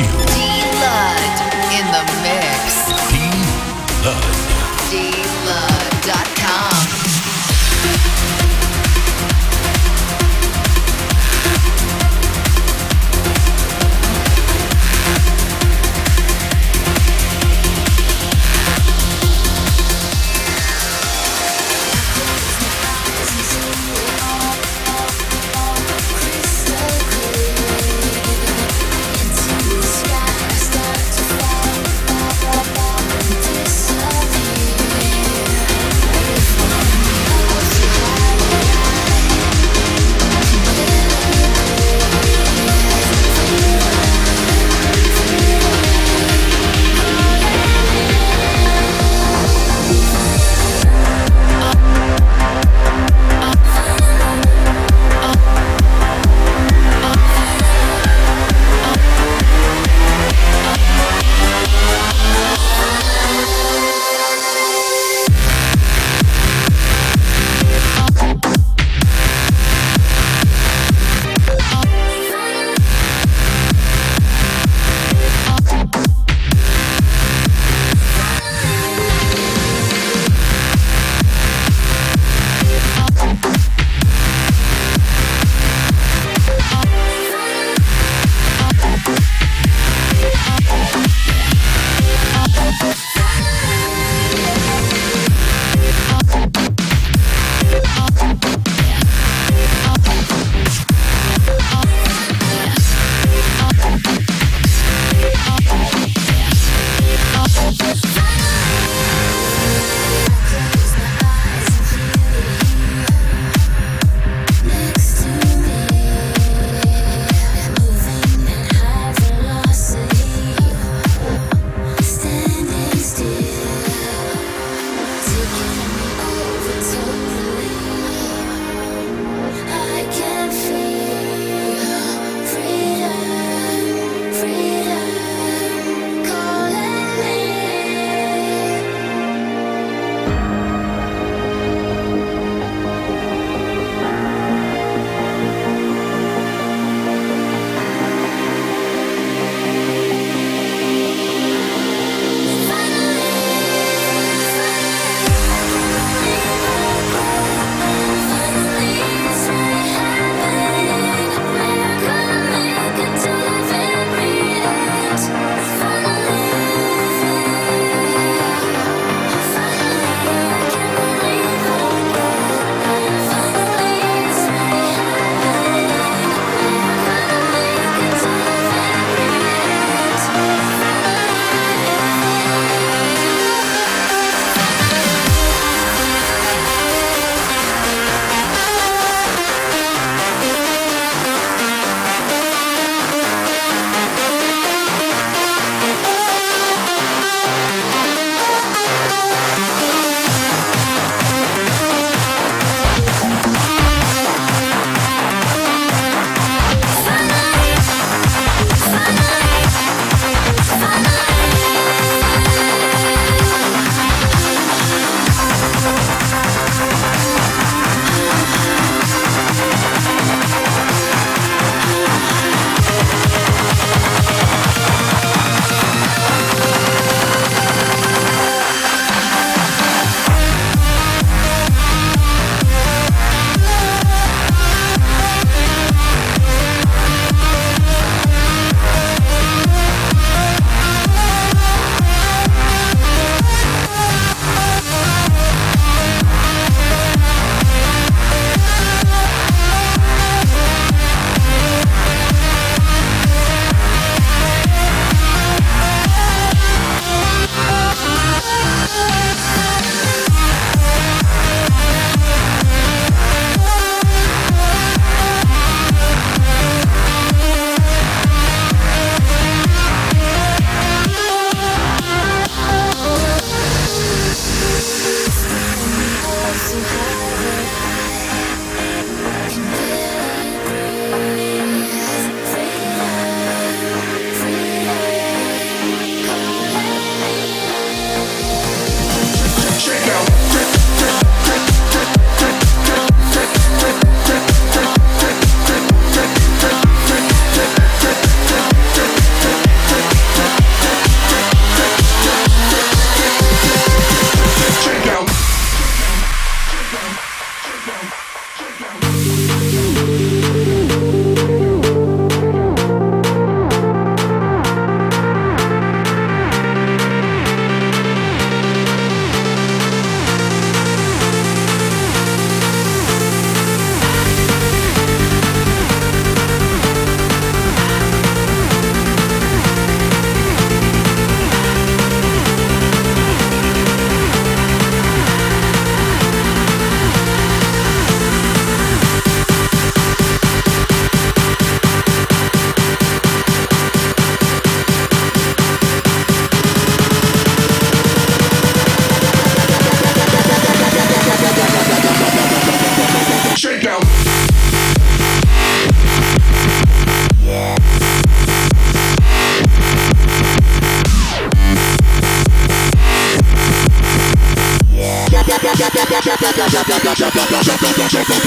you.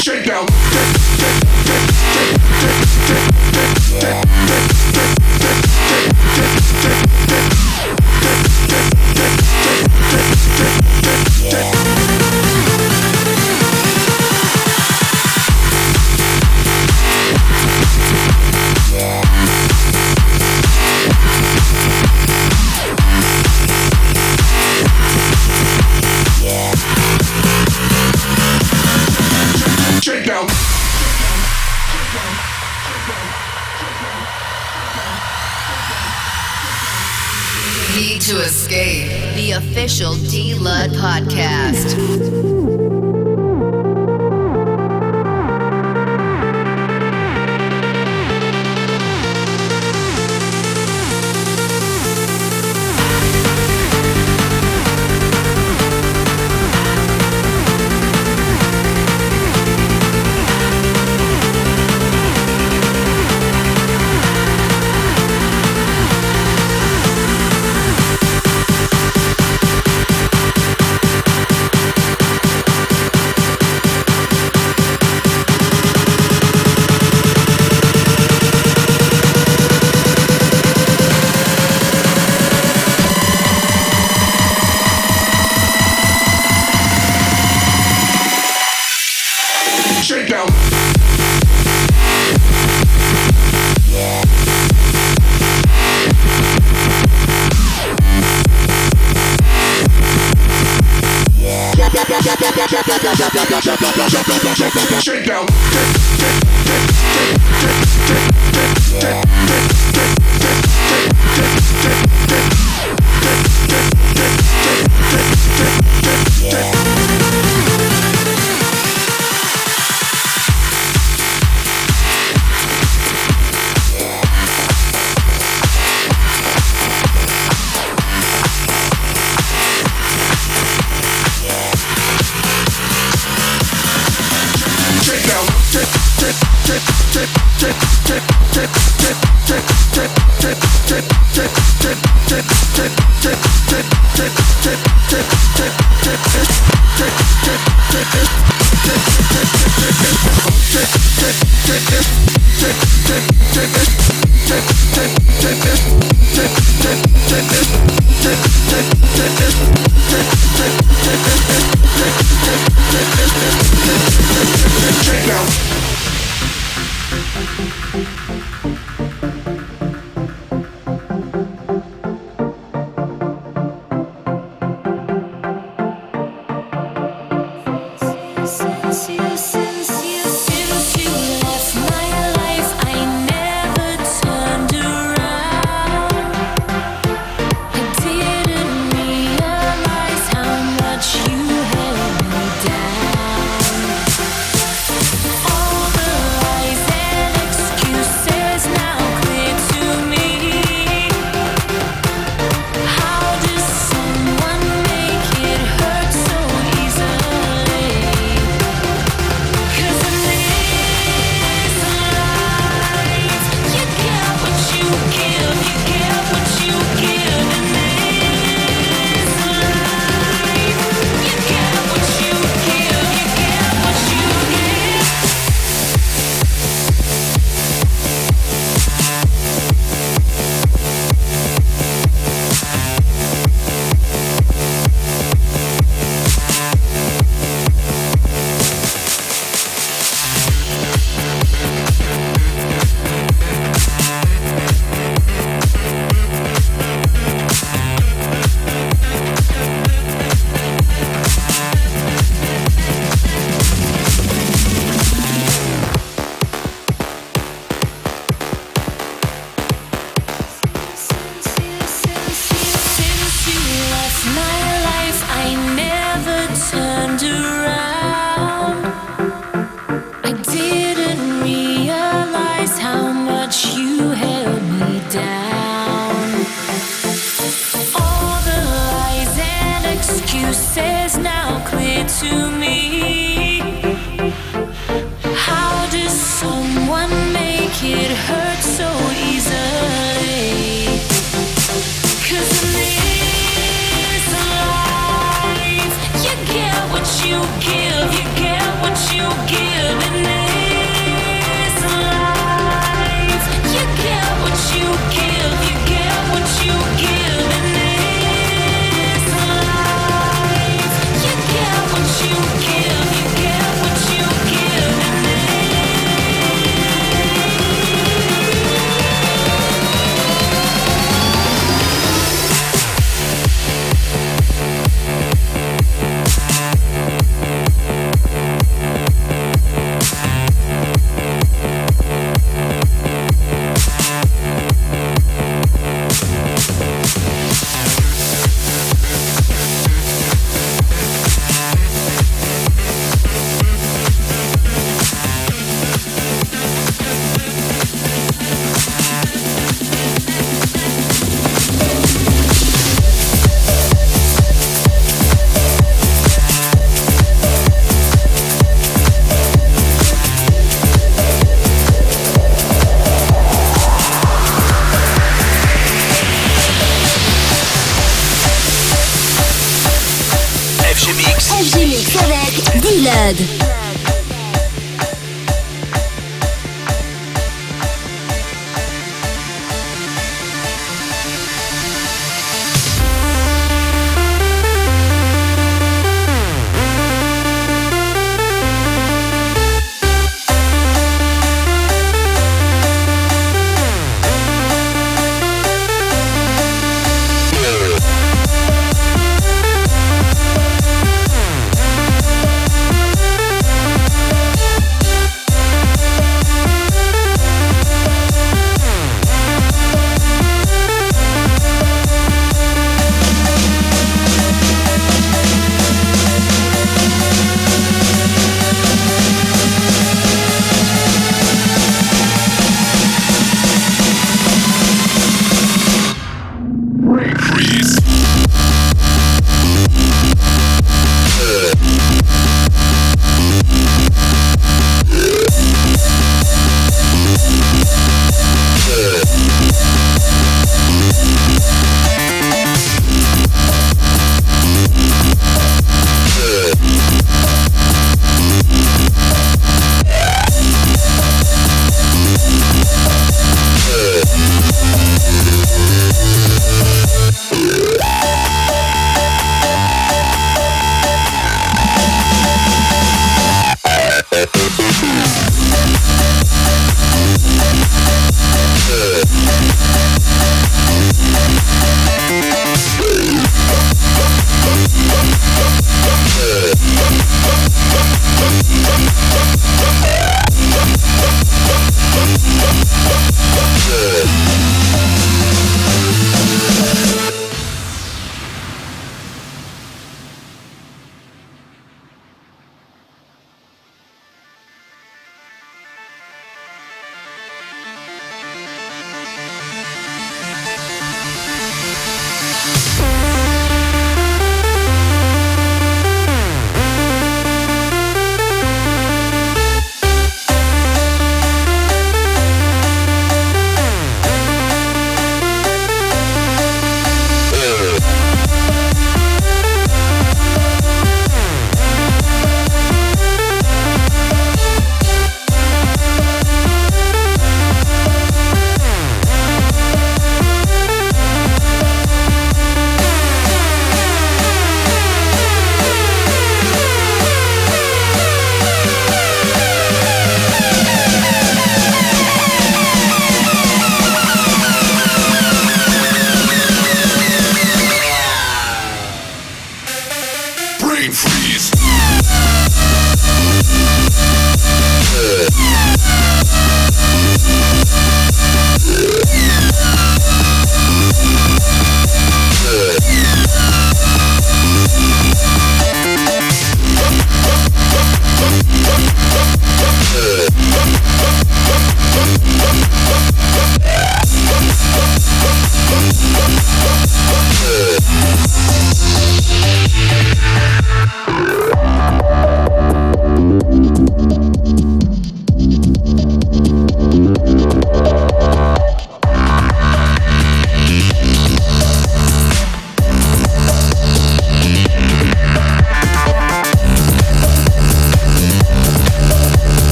Shake down. Cause